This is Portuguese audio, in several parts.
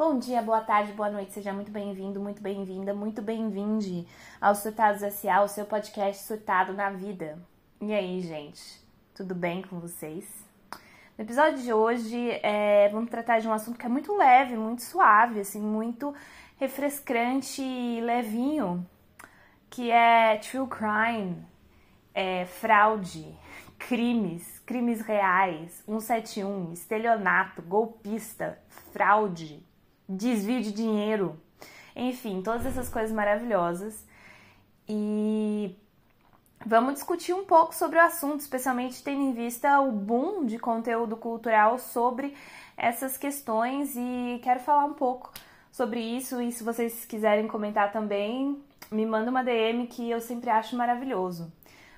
Bom dia, boa tarde, boa noite, seja muito bem-vindo, muito bem-vinda, muito bem-vinde ao Surtados S.A., o seu podcast surtado na vida. E aí, gente, tudo bem com vocês? No episódio de hoje, é, vamos tratar de um assunto que é muito leve, muito suave, assim, muito refrescante e levinho, que é true crime, é, fraude, crimes, crimes reais, 171, estelionato, golpista, fraude, desvio de dinheiro, enfim, todas essas coisas maravilhosas. E vamos discutir um pouco sobre o assunto, especialmente tendo em vista o boom de conteúdo cultural sobre essas questões e quero falar um pouco sobre isso e se vocês quiserem comentar também, me manda uma DM que eu sempre acho maravilhoso.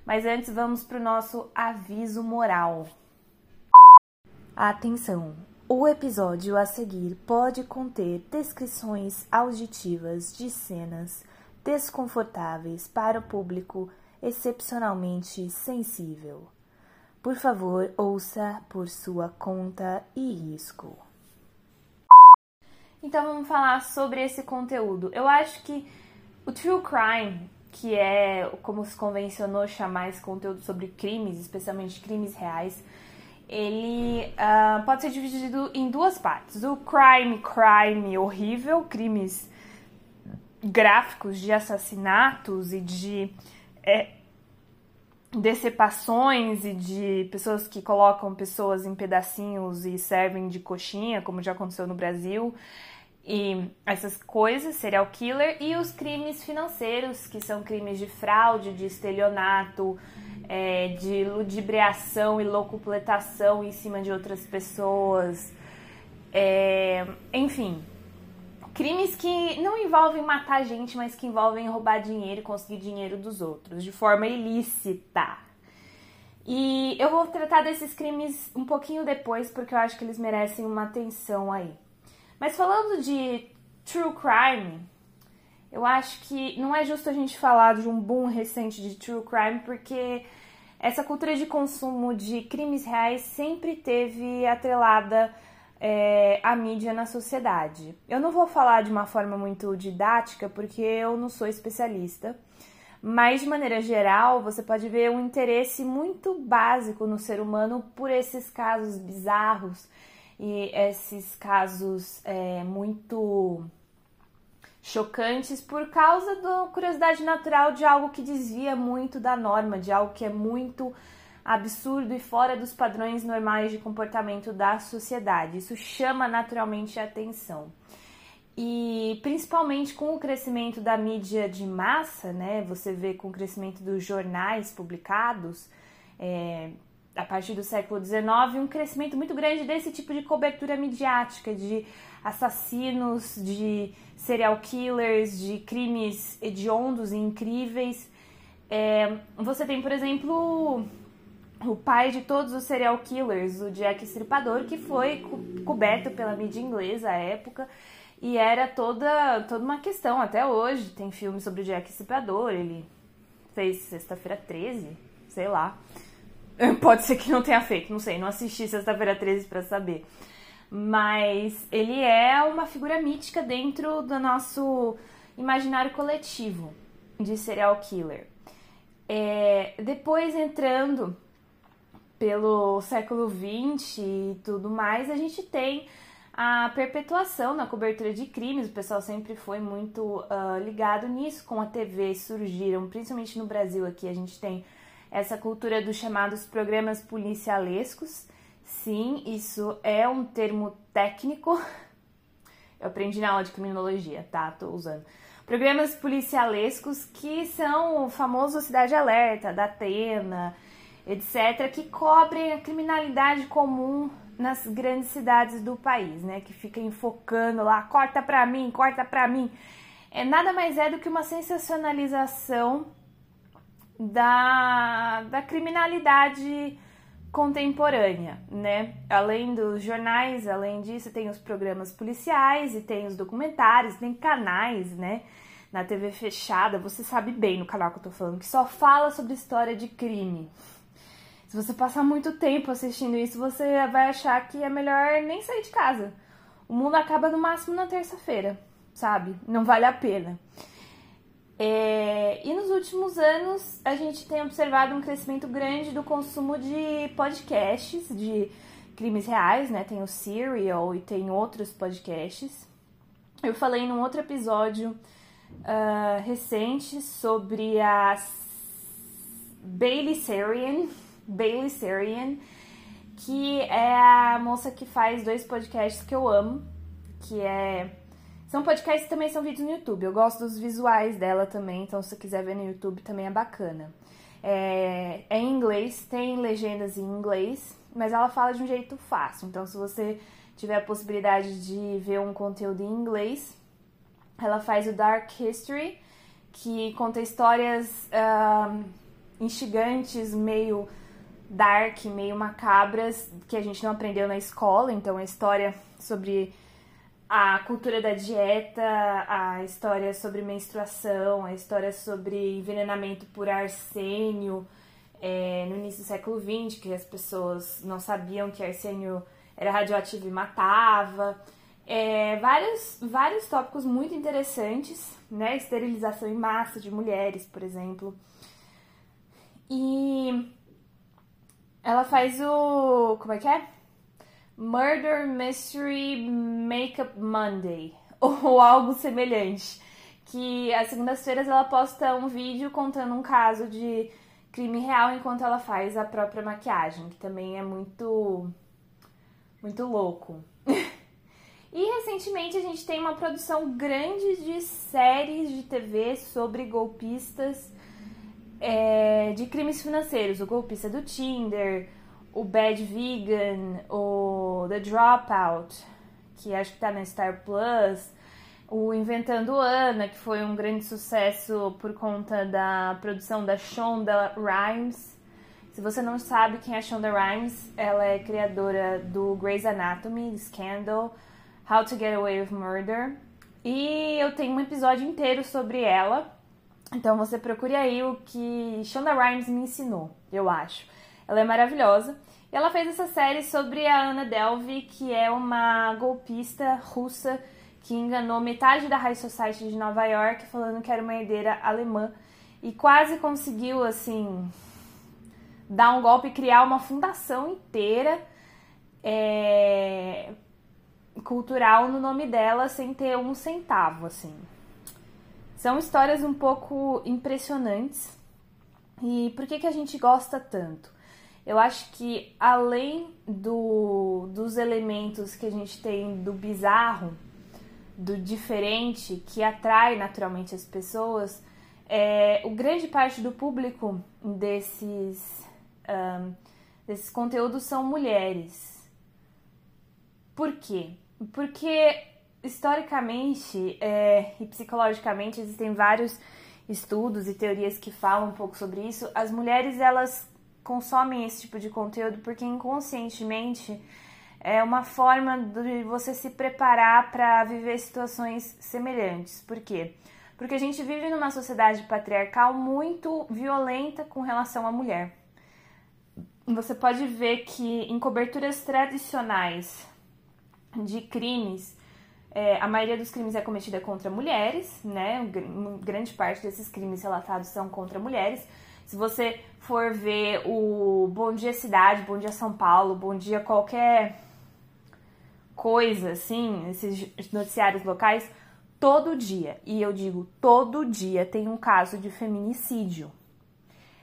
Mas antes vamos para o nosso aviso moral. Atenção! O episódio a seguir pode conter descrições auditivas de cenas desconfortáveis para o público excepcionalmente sensível. Por favor, ouça por sua conta e risco. Então vamos falar sobre esse conteúdo. Eu acho que o true crime, que é como se convencionou chamar esse conteúdo sobre crimes, especialmente crimes reais, ele uh, pode ser dividido em duas partes. O crime, crime horrível, crimes gráficos de assassinatos e de é, decepações e de pessoas que colocam pessoas em pedacinhos e servem de coxinha, como já aconteceu no Brasil. E essas coisas, serial killer, e os crimes financeiros, que são crimes de fraude, de estelionato, é, de ludibriação e locupletação em cima de outras pessoas. É, enfim, crimes que não envolvem matar gente, mas que envolvem roubar dinheiro e conseguir dinheiro dos outros de forma ilícita. E eu vou tratar desses crimes um pouquinho depois, porque eu acho que eles merecem uma atenção aí. Mas falando de true crime, eu acho que não é justo a gente falar de um boom recente de true crime, porque essa cultura de consumo de crimes reais sempre teve atrelada é, à mídia na sociedade. Eu não vou falar de uma forma muito didática, porque eu não sou especialista, mas de maneira geral, você pode ver um interesse muito básico no ser humano por esses casos bizarros e esses casos é, muito chocantes por causa da curiosidade natural de algo que desvia muito da norma, de algo que é muito absurdo e fora dos padrões normais de comportamento da sociedade. Isso chama naturalmente a atenção. E principalmente com o crescimento da mídia de massa, né? Você vê com o crescimento dos jornais publicados, é, a partir do século XIX, um crescimento muito grande desse tipo de cobertura midiática, de assassinos, de serial killers, de crimes hediondos e incríveis. É, você tem, por exemplo, o pai de todos os serial killers, o Jack Stripador, que foi co coberto pela mídia inglesa à época e era toda, toda uma questão até hoje. Tem filme sobre o Jack Stripador, ele fez Sexta-feira 13, sei lá. Pode ser que não tenha feito, não sei, não assisti Sexta-feira 13 para saber. Mas ele é uma figura mítica dentro do nosso imaginário coletivo de serial killer. É, depois entrando pelo século XX e tudo mais, a gente tem a perpetuação na cobertura de crimes. O pessoal sempre foi muito uh, ligado nisso. Com a TV surgiram, principalmente no Brasil aqui, a gente tem essa cultura dos chamados programas policialescos. Sim, isso é um termo técnico. Eu aprendi na aula de criminologia, tá? Tô usando. Programas policialescos que são o famoso Cidade Alerta, da Atena, etc., que cobrem a criminalidade comum nas grandes cidades do país, né? Que fica enfocando lá, corta pra mim, corta pra mim. É nada mais é do que uma sensacionalização da, da criminalidade contemporânea, né? Além dos jornais, além disso, tem os programas policiais e tem os documentários, tem canais, né? Na TV fechada, você sabe bem no canal que eu tô falando, que só fala sobre história de crime. Se você passar muito tempo assistindo isso, você vai achar que é melhor nem sair de casa. o mundo acaba no máximo na terça-feira, sabe? Não vale a pena. É, e nos últimos anos a gente tem observado um crescimento grande do consumo de podcasts, de crimes reais, né? Tem o Serial e tem outros podcasts. Eu falei num outro episódio uh, recente sobre a Bailey Sarian, Bailey Sarian, que é a moça que faz dois podcasts que eu amo, que é são podcasts também são vídeos no YouTube. Eu gosto dos visuais dela também, então se você quiser ver no YouTube também é bacana. É, é em inglês, tem legendas em inglês, mas ela fala de um jeito fácil. Então se você tiver a possibilidade de ver um conteúdo em inglês, ela faz o Dark History, que conta histórias uh, instigantes, meio dark, meio macabras, que a gente não aprendeu na escola. Então é história sobre a cultura da dieta, a história sobre menstruação, a história sobre envenenamento por arsênio é, no início do século XX, que as pessoas não sabiam que arsênio era radioativo e matava. É, vários, vários tópicos muito interessantes, né? Esterilização em massa de mulheres, por exemplo. E ela faz o. Como é que é? Murder Mystery Makeup Monday ou algo semelhante. Que às segundas-feiras ela posta um vídeo contando um caso de crime real enquanto ela faz a própria maquiagem, que também é muito muito louco. e recentemente a gente tem uma produção grande de séries de TV sobre golpistas é, de crimes financeiros, o golpista do Tinder, o Bad Vegan, o The Dropout, que acho que tá na Star Plus, o Inventando Ana, que foi um grande sucesso por conta da produção da Shonda Rhimes. Se você não sabe quem é a Shonda Rhimes, ela é criadora do Grey's Anatomy, Scandal, How to Get Away with Murder. E eu tenho um episódio inteiro sobre ela. Então você procure aí o que Shonda Rhimes me ensinou, eu acho. Ela é maravilhosa. E ela fez essa série sobre a Anna Delvey, que é uma golpista russa que enganou metade da High Society de Nova York, falando que era uma herdeira alemã. E quase conseguiu, assim, dar um golpe e criar uma fundação inteira é, cultural no nome dela sem ter um centavo, assim. São histórias um pouco impressionantes. E por que, que a gente gosta tanto? Eu acho que além do, dos elementos que a gente tem do bizarro, do diferente, que atrai naturalmente as pessoas, é, o grande parte do público desses, um, desses conteúdos são mulheres. Por quê? Porque historicamente é, e psicologicamente existem vários estudos e teorias que falam um pouco sobre isso. As mulheres elas consomem esse tipo de conteúdo porque inconscientemente é uma forma de você se preparar para viver situações semelhantes. Por quê? Porque a gente vive numa sociedade patriarcal muito violenta com relação à mulher. Você pode ver que em coberturas tradicionais de crimes, é, a maioria dos crimes é cometida contra mulheres, né? Grande parte desses crimes relatados são contra mulheres. Se você for ver o Bom Dia Cidade, Bom Dia São Paulo, Bom Dia qualquer coisa assim, esses noticiários locais, todo dia, e eu digo todo dia, tem um caso de feminicídio.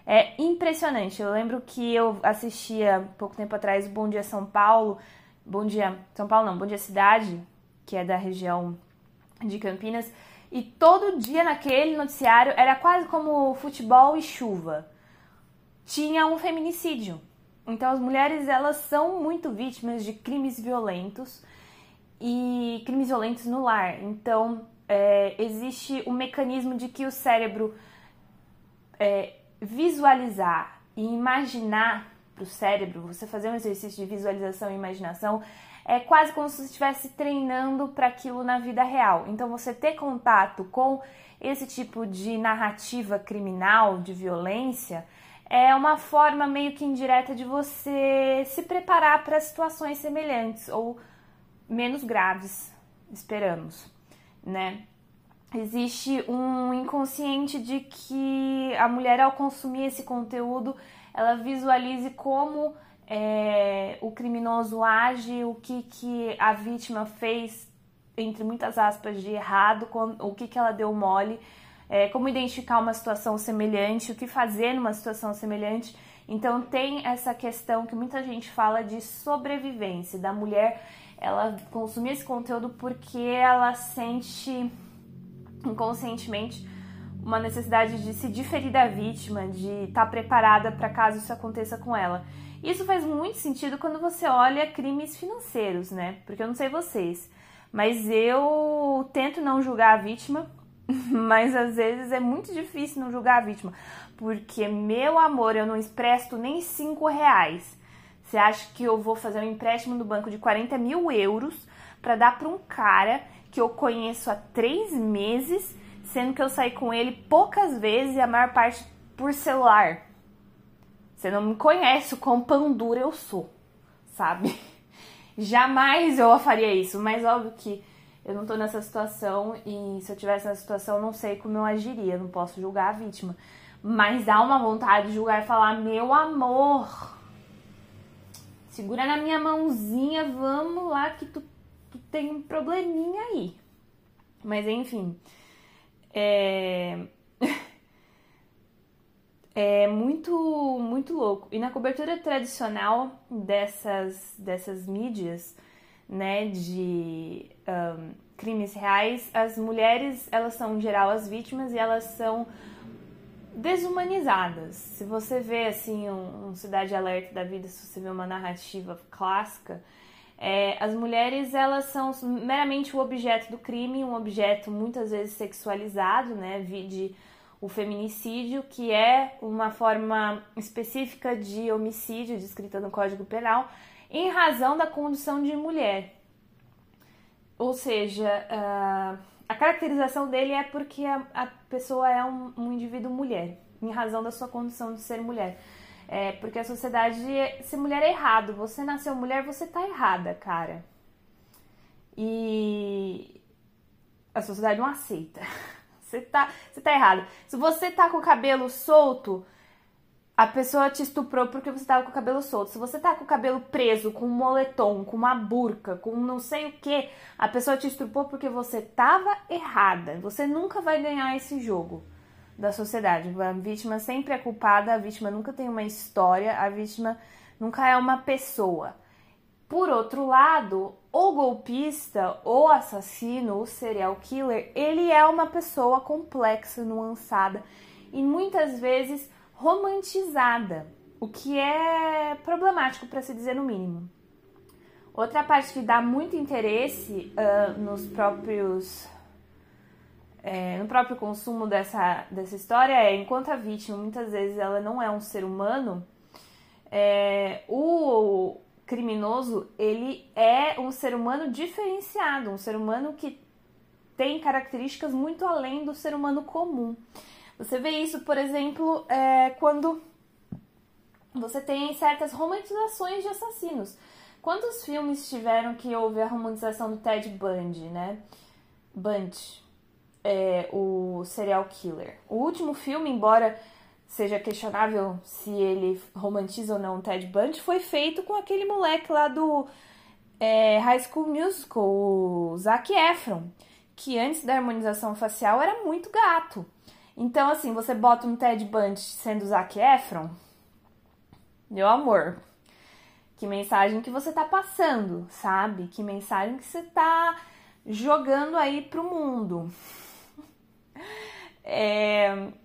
É impressionante. Eu lembro que eu assistia pouco tempo atrás Bom Dia São Paulo, Bom Dia São Paulo não, Bom Dia Cidade, que é da região de Campinas, e todo dia naquele noticiário era quase como futebol e chuva. Tinha um feminicídio. Então as mulheres elas são muito vítimas de crimes violentos e crimes violentos no lar. Então é, existe o um mecanismo de que o cérebro é, visualizar e imaginar para o cérebro, você fazer um exercício de visualização e imaginação é quase como se você estivesse treinando para aquilo na vida real. Então, você ter contato com esse tipo de narrativa criminal, de violência, é uma forma meio que indireta de você se preparar para situações semelhantes ou menos graves, esperamos, né? Existe um inconsciente de que a mulher, ao consumir esse conteúdo, ela visualize como é, o criminoso age, o que, que a vítima fez, entre muitas aspas, de errado, o que, que ela deu mole, é, como identificar uma situação semelhante, o que fazer numa situação semelhante. Então tem essa questão que muita gente fala de sobrevivência, da mulher ela consumir esse conteúdo porque ela sente inconscientemente uma necessidade de se diferir da vítima, de estar tá preparada para caso isso aconteça com ela. Isso faz muito sentido quando você olha crimes financeiros, né? Porque eu não sei vocês, mas eu tento não julgar a vítima, mas às vezes é muito difícil não julgar a vítima, porque meu amor, eu não empresto nem cinco reais. Você acha que eu vou fazer um empréstimo no banco de 40 mil euros para dar para um cara que eu conheço há três meses, sendo que eu saí com ele poucas vezes e a maior parte por celular? Você não me conhece o quão pão eu sou, sabe? Jamais eu faria isso, mas óbvio que eu não tô nessa situação e se eu tivesse nessa situação não sei como eu agiria, não posso julgar a vítima. Mas dá uma vontade de julgar e falar: meu amor, segura na minha mãozinha, vamos lá que tu, tu tem um probleminha aí. Mas enfim, é. É muito, muito louco. E na cobertura tradicional dessas, dessas mídias, né, de um, crimes reais, as mulheres, elas são, em geral, as vítimas e elas são desumanizadas. Se você vê, assim, um, um Cidade Alerta da vida, se você vê uma narrativa clássica, é, as mulheres, elas são meramente o objeto do crime, um objeto muitas vezes sexualizado, né, de o feminicídio, que é uma forma específica de homicídio descrita no Código Penal, em razão da condição de mulher. Ou seja, uh, a caracterização dele é porque a, pessoa é um, um, indivíduo mulher, em razão da sua condição de ser mulher. É, porque a sociedade, ser mulher é errado. Você nasceu mulher, você tá errada, cara. E a sociedade não aceita. Você tá, você tá errado. Se você tá com o cabelo solto, a pessoa te estuprou porque você tava com o cabelo solto. Se você tá com o cabelo preso, com um moletom, com uma burca, com não sei o que, a pessoa te estuprou porque você tava errada. Você nunca vai ganhar esse jogo da sociedade. A vítima sempre é culpada, a vítima nunca tem uma história, a vítima nunca é uma pessoa. Por outro lado, o golpista, o assassino, o serial killer, ele é uma pessoa complexa, nuançada e muitas vezes romantizada, o que é problemático para se dizer no mínimo. Outra parte que dá muito interesse uh, nos próprios é, no próprio consumo dessa, dessa história é enquanto a vítima muitas vezes ela não é um ser humano, é, o criminoso, ele é um ser humano diferenciado, um ser humano que tem características muito além do ser humano comum. Você vê isso, por exemplo, é, quando você tem certas romantizações de assassinos. Quantos filmes tiveram que houve a romantização do Ted Bundy, né? Bundy, é, o serial killer. O último filme, embora seja questionável se ele romantiza ou não o Ted Bundy, foi feito com aquele moleque lá do é, High School Musical, o Zac Efron, que antes da harmonização facial era muito gato. Então, assim, você bota um Ted Bundy sendo Zac Efron, meu amor, que mensagem que você tá passando, sabe? Que mensagem que você tá jogando aí pro mundo. É,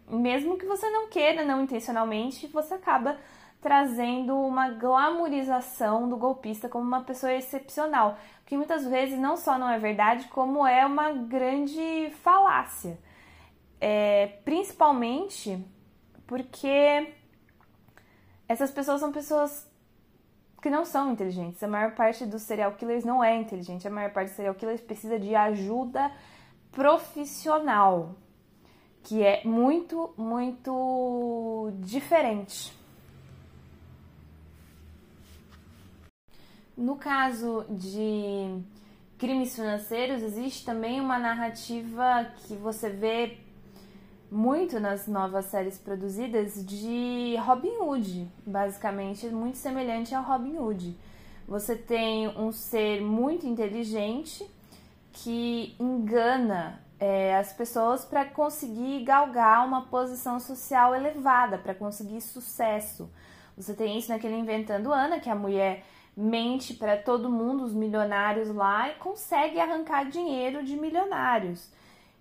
mesmo que você não queira, não intencionalmente, você acaba trazendo uma glamorização do golpista como uma pessoa excepcional, que muitas vezes não só não é verdade, como é uma grande falácia. É, principalmente porque essas pessoas são pessoas que não são inteligentes. A maior parte dos serial killers não é inteligente. A maior parte dos serial killers precisa de ajuda profissional que é muito, muito diferente. No caso de crimes financeiros, existe também uma narrativa que você vê muito nas novas séries produzidas de Robin Hood, basicamente, muito semelhante ao Robin Hood. Você tem um ser muito inteligente que engana é, as pessoas para conseguir galgar uma posição social elevada, para conseguir sucesso. Você tem isso naquele Inventando Ana, que a mulher mente para todo mundo, os milionários lá, e consegue arrancar dinheiro de milionários.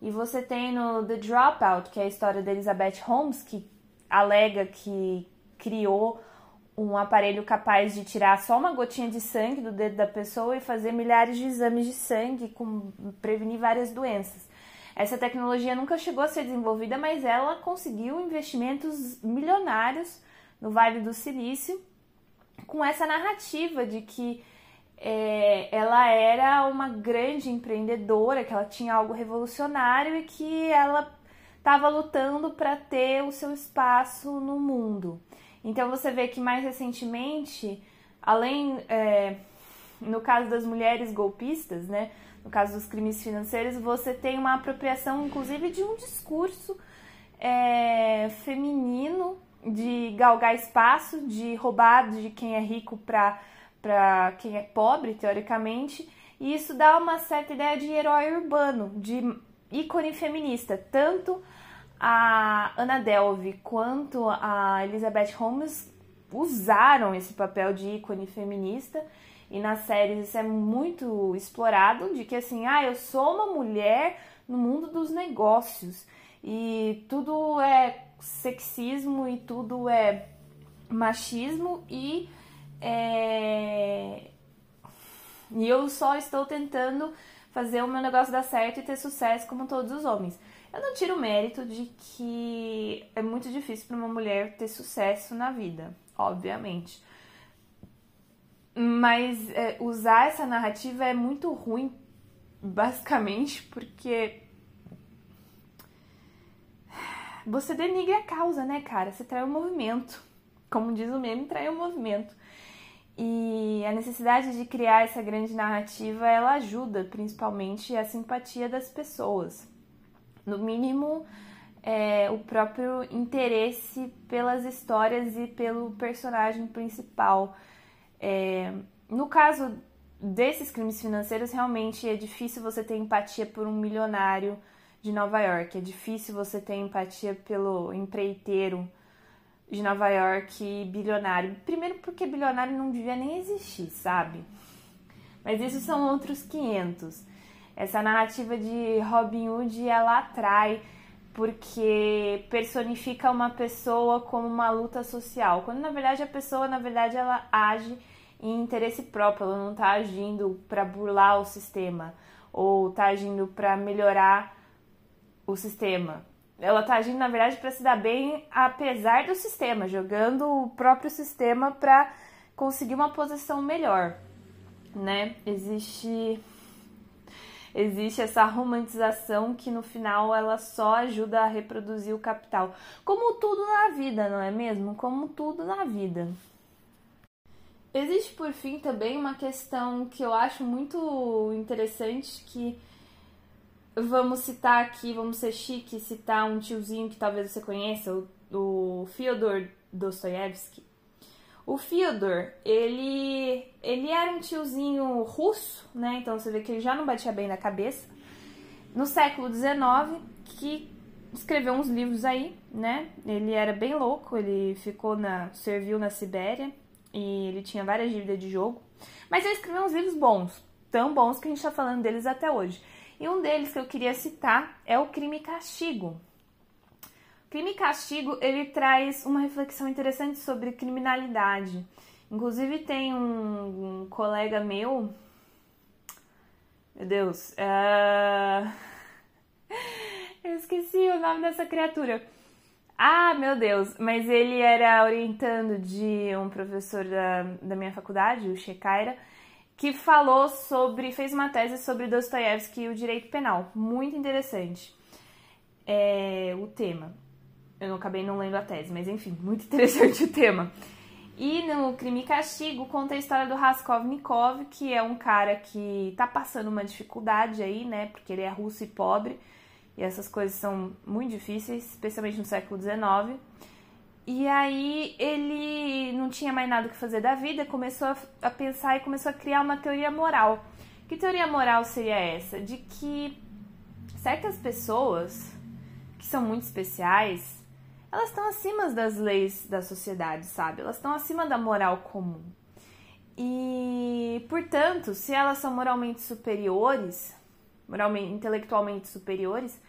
E você tem no The Dropout, que é a história da Elizabeth Holmes, que alega que criou um aparelho capaz de tirar só uma gotinha de sangue do dedo da pessoa e fazer milhares de exames de sangue, com prevenir várias doenças. Essa tecnologia nunca chegou a ser desenvolvida, mas ela conseguiu investimentos milionários no Vale do Silício com essa narrativa de que é, ela era uma grande empreendedora, que ela tinha algo revolucionário e que ela estava lutando para ter o seu espaço no mundo. Então você vê que mais recentemente, além é, no caso das mulheres golpistas, né, no caso dos crimes financeiros, você tem uma apropriação, inclusive, de um discurso é, feminino de galgar espaço, de roubar de quem é rico para quem é pobre, teoricamente. E isso dá uma certa ideia de herói urbano, de ícone feminista. Tanto a Anna Delvey quanto a Elizabeth Holmes usaram esse papel de ícone feminista e nas séries isso é muito explorado de que assim, ah, eu sou uma mulher no mundo dos negócios e tudo é sexismo e tudo é machismo e é... e eu só estou tentando fazer o meu negócio dar certo e ter sucesso como todos os homens. Eu não tiro o mérito de que é muito difícil para uma mulher ter sucesso na vida, obviamente. Mas é, usar essa narrativa é muito ruim, basicamente, porque você denigra a causa, né, cara? Você trai o movimento. Como diz o meme, trai o movimento. E a necessidade de criar essa grande narrativa, ela ajuda principalmente a simpatia das pessoas no mínimo é, o próprio interesse pelas histórias e pelo personagem principal. É, no caso desses crimes financeiros, realmente é difícil você ter empatia por um milionário de Nova York, é difícil você ter empatia pelo empreiteiro de Nova York bilionário. Primeiro, porque bilionário não devia nem existir, sabe? Mas isso são outros 500. Essa narrativa de Robin Hood ela atrai porque personifica uma pessoa como uma luta social, quando na verdade a pessoa na verdade ela age em interesse próprio, ela não está agindo para burlar o sistema ou está agindo para melhorar o sistema. Ela está agindo na verdade para se dar bem apesar do sistema, jogando o próprio sistema para conseguir uma posição melhor, né? Existe existe essa romantização que no final ela só ajuda a reproduzir o capital. Como tudo na vida, não é mesmo? Como tudo na vida. Existe por fim também uma questão que eu acho muito interessante que vamos citar aqui, vamos ser chique, citar um tiozinho que talvez você conheça, o, o Fyodor Dostoiévski. O Fyodor, ele, ele era um tiozinho russo, né? Então você vê que ele já não batia bem na cabeça. No século XIX, que escreveu uns livros aí, né? Ele era bem louco, ele ficou na. serviu na Sibéria e ele tinha várias dívidas de jogo. Mas ele escreveu uns livros bons, tão bons que a gente tá falando deles até hoje. E um deles que eu queria citar é o Crime e Castigo, Crime e Castigo, ele traz uma reflexão interessante sobre criminalidade. Inclusive tem um, um colega meu, meu Deus, uh... eu esqueci o nome dessa criatura. Ah, meu Deus, mas ele era orientando de um professor da, da minha faculdade, o Shekaira, que falou sobre, fez uma tese sobre Dostoiévski e o direito penal. Muito interessante é, o tema. Eu não acabei não lendo a tese, mas enfim, muito interessante o tema. E no Crime e Castigo conta a história do Raskolnikov, que é um cara que tá passando uma dificuldade aí, né? Porque ele é russo e pobre. E essas coisas são muito difíceis, especialmente no século XIX. E aí ele não tinha mais nada que fazer da vida, começou a pensar e começou a criar uma teoria moral. Que teoria moral seria essa? De que certas pessoas que são muito especiais, elas estão acima das leis da sociedade, sabe? Elas estão acima da moral comum. E, portanto, se elas são moralmente superiores, moralmente, intelectualmente superiores,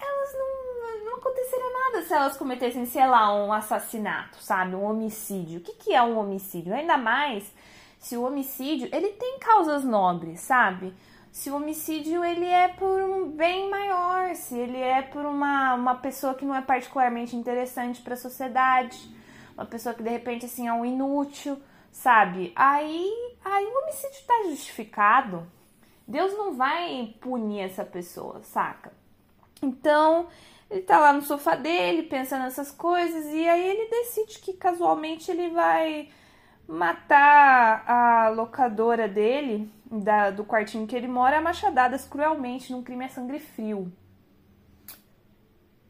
elas não, não aconteceria nada se elas cometessem, sei lá, um assassinato, sabe? Um homicídio. O que, que é um homicídio? Ainda mais se o homicídio, ele tem causas nobres, sabe? se o homicídio ele é por um bem maior, se ele é por uma, uma pessoa que não é particularmente interessante para a sociedade, uma pessoa que de repente assim é um inútil, sabe? Aí, aí o homicídio está justificado. Deus não vai punir essa pessoa, saca? Então, ele tá lá no sofá dele, pensando nessas coisas, e aí ele decide que casualmente ele vai matar a locadora dele, da, do quartinho que ele mora, a machadadas cruelmente num crime a sangue frio.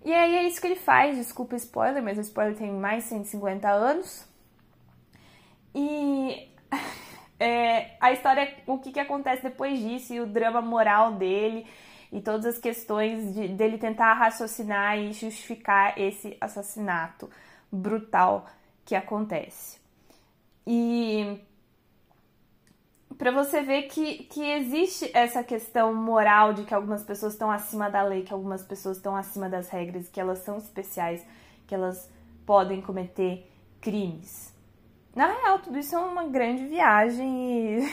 E aí é isso que ele faz, desculpa spoiler, mas o spoiler tem mais de 150 anos. E é, a história, o que, que acontece depois disso e o drama moral dele e todas as questões de, dele tentar raciocinar e justificar esse assassinato brutal que acontece. E para você ver que, que existe essa questão moral de que algumas pessoas estão acima da lei, que algumas pessoas estão acima das regras, que elas são especiais, que elas podem cometer crimes. Na real, tudo isso é uma grande viagem e,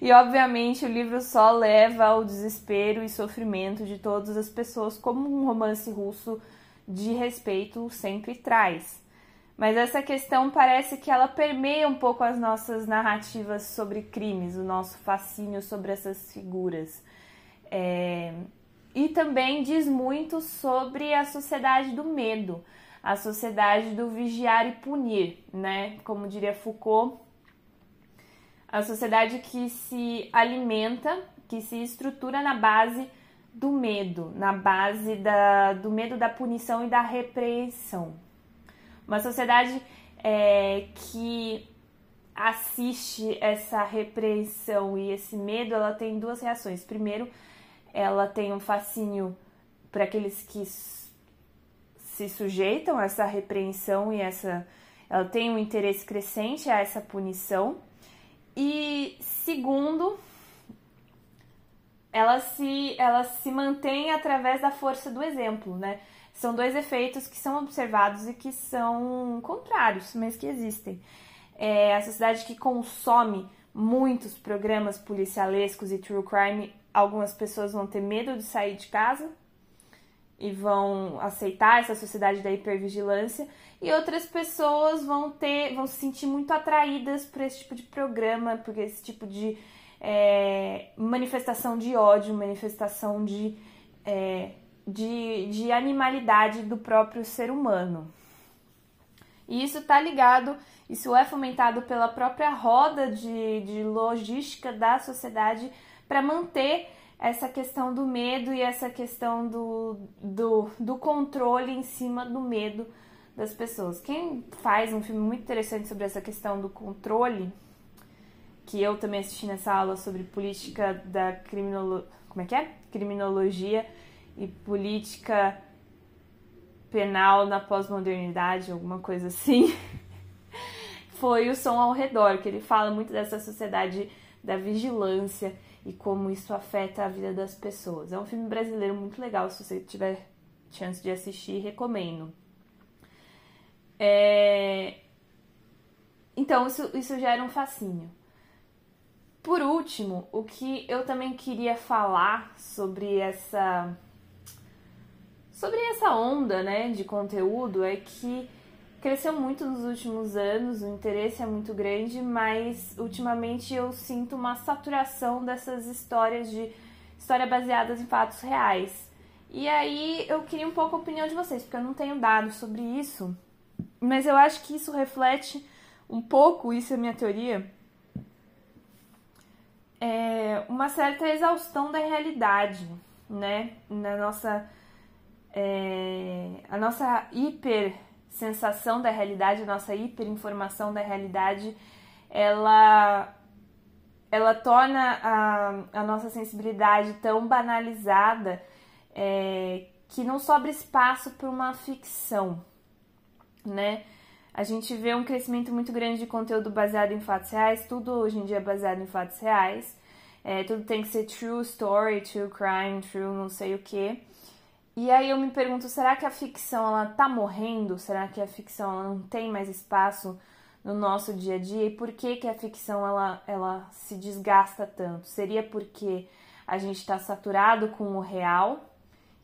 e obviamente o livro só leva ao desespero e sofrimento de todas as pessoas, como um romance russo de respeito sempre traz. Mas essa questão parece que ela permeia um pouco as nossas narrativas sobre crimes, o nosso fascínio sobre essas figuras. É... E também diz muito sobre a sociedade do medo, a sociedade do vigiar e punir, né? Como diria Foucault, a sociedade que se alimenta, que se estrutura na base do medo, na base da, do medo da punição e da repreensão. Uma sociedade é, que assiste essa repreensão e esse medo, ela tem duas reações. Primeiro, ela tem um fascínio para aqueles que se sujeitam a essa repreensão e essa ela tem um interesse crescente a essa punição. E segundo, ela se ela se mantém através da força do exemplo, né? São dois efeitos que são observados e que são contrários, mas que existem. É a sociedade que consome muitos programas policialescos e true crime, algumas pessoas vão ter medo de sair de casa e vão aceitar essa sociedade da hipervigilância e outras pessoas vão ter vão se sentir muito atraídas por esse tipo de programa por esse tipo de é, manifestação de ódio manifestação de é, de, de animalidade do próprio ser humano. E isso está ligado, isso é fomentado pela própria roda de, de logística da sociedade para manter essa questão do medo e essa questão do, do, do controle em cima do medo das pessoas. Quem faz um filme muito interessante sobre essa questão do controle, que eu também assisti nessa aula sobre política da criminologia, como é que é? Criminologia e política penal na pós-modernidade, alguma coisa assim, foi o som ao redor, que ele fala muito dessa sociedade da vigilância e como isso afeta a vida das pessoas. É um filme brasileiro muito legal, se você tiver chance de assistir, recomendo. É... Então, isso, isso gera um fascínio. Por último, o que eu também queria falar sobre essa sobre essa onda né, de conteúdo é que cresceu muito nos últimos anos, o interesse é muito grande, mas ultimamente eu sinto uma saturação dessas histórias de história baseadas em fatos reais. E aí eu queria um pouco a opinião de vocês, porque eu não tenho dados sobre isso. Mas eu acho que isso reflete um pouco, isso é minha teoria, é uma certa exaustão da realidade, né? Na nossa. É, a nossa hiper sensação da realidade, a nossa hiperinformação da realidade, ela, ela torna a, a nossa sensibilidade tão banalizada é, que não sobra espaço para uma ficção, né? A gente vê um crescimento muito grande de conteúdo baseado em fatos reais, tudo hoje em dia é baseado em fatos reais. É, tudo tem que ser true story, true crime, true não sei o que. E aí eu me pergunto, será que a ficção ela tá morrendo? Será que a ficção ela não tem mais espaço no nosso dia a dia? E por que que a ficção ela, ela se desgasta tanto? Seria porque a gente está saturado com o real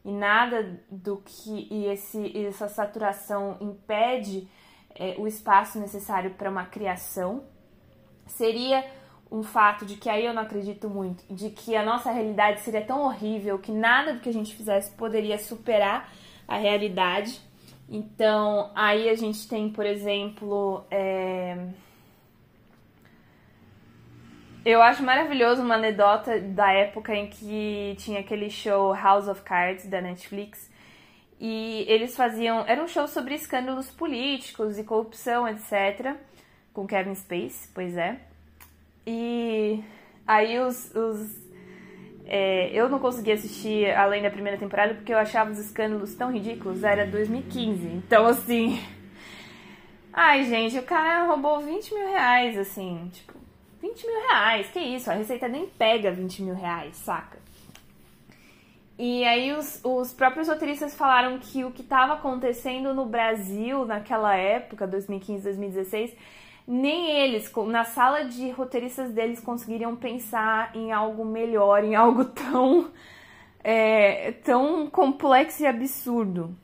e nada do que e esse, essa saturação impede é, o espaço necessário para uma criação? Seria um fato de que aí eu não acredito muito, de que a nossa realidade seria tão horrível que nada do que a gente fizesse poderia superar a realidade. Então, aí a gente tem, por exemplo, é... eu acho maravilhoso uma anedota da época em que tinha aquele show House of Cards da Netflix. E eles faziam. Era um show sobre escândalos políticos e corrupção, etc. Com Kevin Space, pois é. E aí os. os é, eu não consegui assistir além da primeira temporada porque eu achava os escândalos tão ridículos. Era 2015. Então, assim. Ai, gente, o cara roubou 20 mil reais, assim. Tipo, 20 mil reais, que isso? A Receita nem pega 20 mil reais, saca? E aí os, os próprios roteiristas falaram que o que estava acontecendo no Brasil naquela época, 2015, 2016, nem eles, na sala de roteiristas deles, conseguiriam pensar em algo melhor, em algo tão, é, tão complexo e absurdo.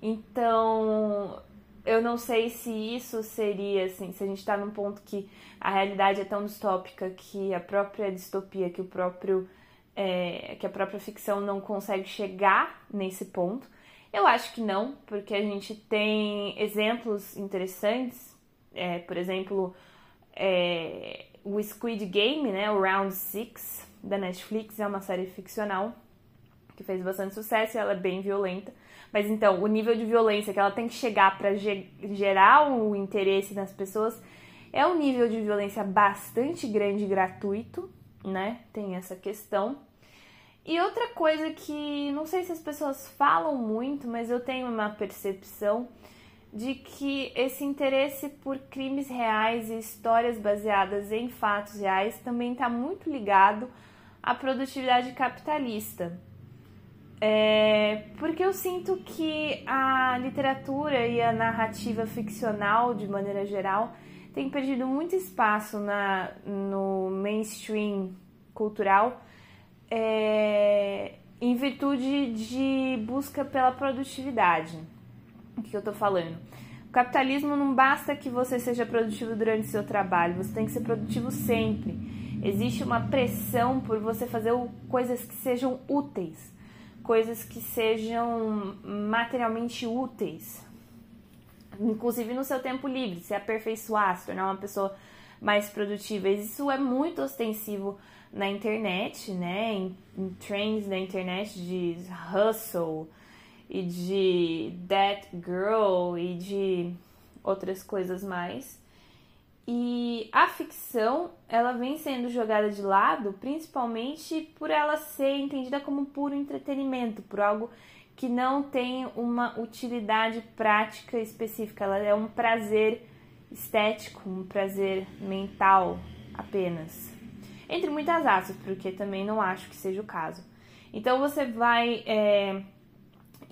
Então, eu não sei se isso seria, assim, se a gente está num ponto que a realidade é tão distópica que a própria distopia, que o próprio. É, que a própria ficção não consegue chegar nesse ponto. Eu acho que não, porque a gente tem exemplos interessantes é, por exemplo, é, o Squid Game, né, o Round Six da Netflix, é uma série ficcional que fez bastante sucesso e ela é bem violenta. Mas então, o nível de violência que ela tem que chegar para gerar o interesse nas pessoas é um nível de violência bastante grande e gratuito, né? Tem essa questão. E outra coisa que não sei se as pessoas falam muito, mas eu tenho uma percepção de que esse interesse por crimes reais e histórias baseadas em fatos reais também está muito ligado à produtividade capitalista. É, porque eu sinto que a literatura e a narrativa ficcional, de maneira geral, tem perdido muito espaço na, no mainstream cultural é, em virtude de busca pela produtividade. O que eu tô falando? O capitalismo não basta que você seja produtivo durante seu trabalho, você tem que ser produtivo sempre. Existe uma pressão por você fazer coisas que sejam úteis, coisas que sejam materialmente úteis, inclusive no seu tempo livre, se aperfeiçoar, se tornar uma pessoa mais produtiva. Isso é muito ostensivo na internet, né? Em, em trends da internet de hustle, e de That Girl e de outras coisas mais. E a ficção, ela vem sendo jogada de lado, principalmente por ela ser entendida como puro entretenimento, por algo que não tem uma utilidade prática específica, ela é um prazer estético, um prazer mental apenas. Entre muitas aspas, porque também não acho que seja o caso. Então você vai é,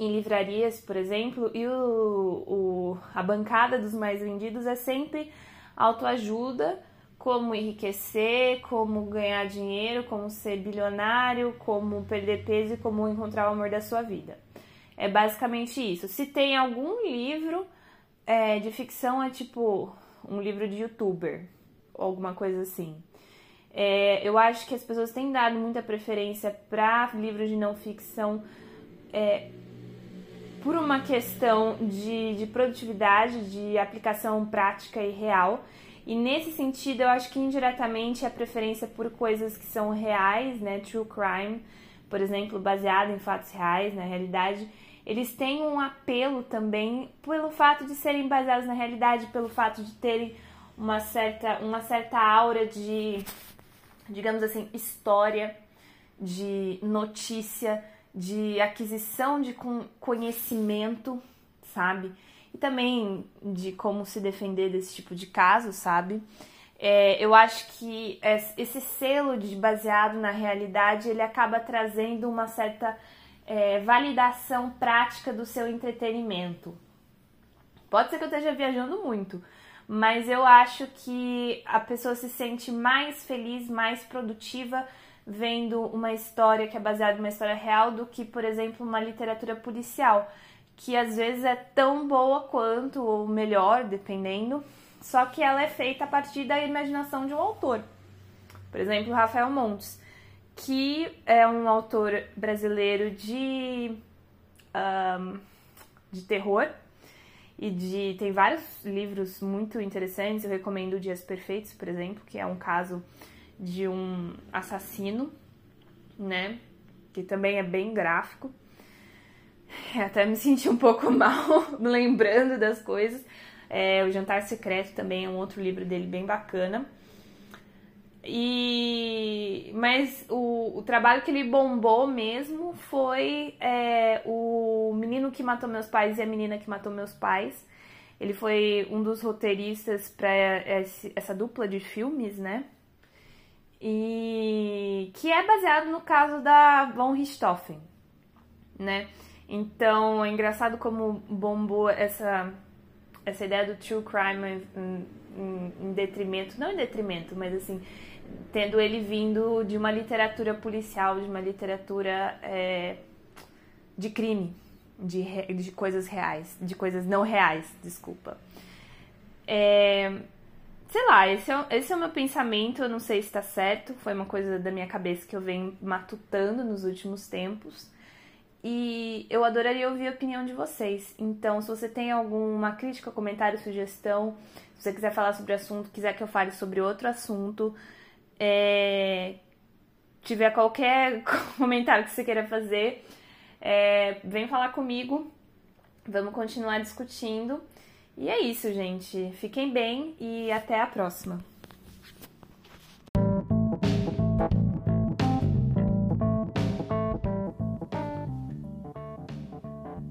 em livrarias, por exemplo, e o, o, a bancada dos mais vendidos é sempre autoajuda, como enriquecer, como ganhar dinheiro, como ser bilionário, como perder peso e como encontrar o amor da sua vida. É basicamente isso. Se tem algum livro é, de ficção, é tipo um livro de youtuber, ou alguma coisa assim. É, eu acho que as pessoas têm dado muita preferência para livros de não ficção é, por uma questão de, de produtividade, de aplicação prática e real. E nesse sentido, eu acho que indiretamente a preferência por coisas que são reais, né, true crime, por exemplo, baseado em fatos reais, na realidade, eles têm um apelo também pelo fato de serem baseados na realidade, pelo fato de terem uma certa, uma certa aura de, digamos assim, história, de notícia, de aquisição de conhecimento, sabe? E também de como se defender desse tipo de caso, sabe? É, eu acho que esse selo de baseado na realidade ele acaba trazendo uma certa é, validação prática do seu entretenimento. Pode ser que eu esteja viajando muito, mas eu acho que a pessoa se sente mais feliz, mais produtiva vendo uma história que é baseada em uma história real do que, por exemplo, uma literatura policial, que às vezes é tão boa quanto ou melhor, dependendo, só que ela é feita a partir da imaginação de um autor. Por exemplo, Rafael Montes, que é um autor brasileiro de, um, de terror e de tem vários livros muito interessantes. Eu recomendo Dias Perfeitos, por exemplo, que é um caso de um assassino, né? Que também é bem gráfico. Até me senti um pouco mal lembrando das coisas. É, o Jantar Secreto também é um outro livro dele bem bacana. E mas o, o trabalho que ele bombou mesmo foi é, o Menino que Matou Meus Pais e a Menina que Matou Meus Pais. Ele foi um dos roteiristas para essa dupla de filmes, né? E que é baseado no caso da von Richthofen, né? Então é engraçado como bombou essa essa ideia do true crime em, em, em detrimento, não em detrimento, mas assim tendo ele vindo de uma literatura policial, de uma literatura é, de crime, de, de coisas reais, de coisas não reais, desculpa. É, sei lá, esse é, esse é o meu pensamento, eu não sei se tá certo, foi uma coisa da minha cabeça que eu venho matutando nos últimos tempos. E eu adoraria ouvir a opinião de vocês. Então, se você tem alguma crítica, comentário, sugestão, se você quiser falar sobre assunto, quiser que eu fale sobre outro assunto, é... tiver qualquer comentário que você queira fazer, é... vem falar comigo. Vamos continuar discutindo. E é isso, gente. Fiquem bem e até a próxima.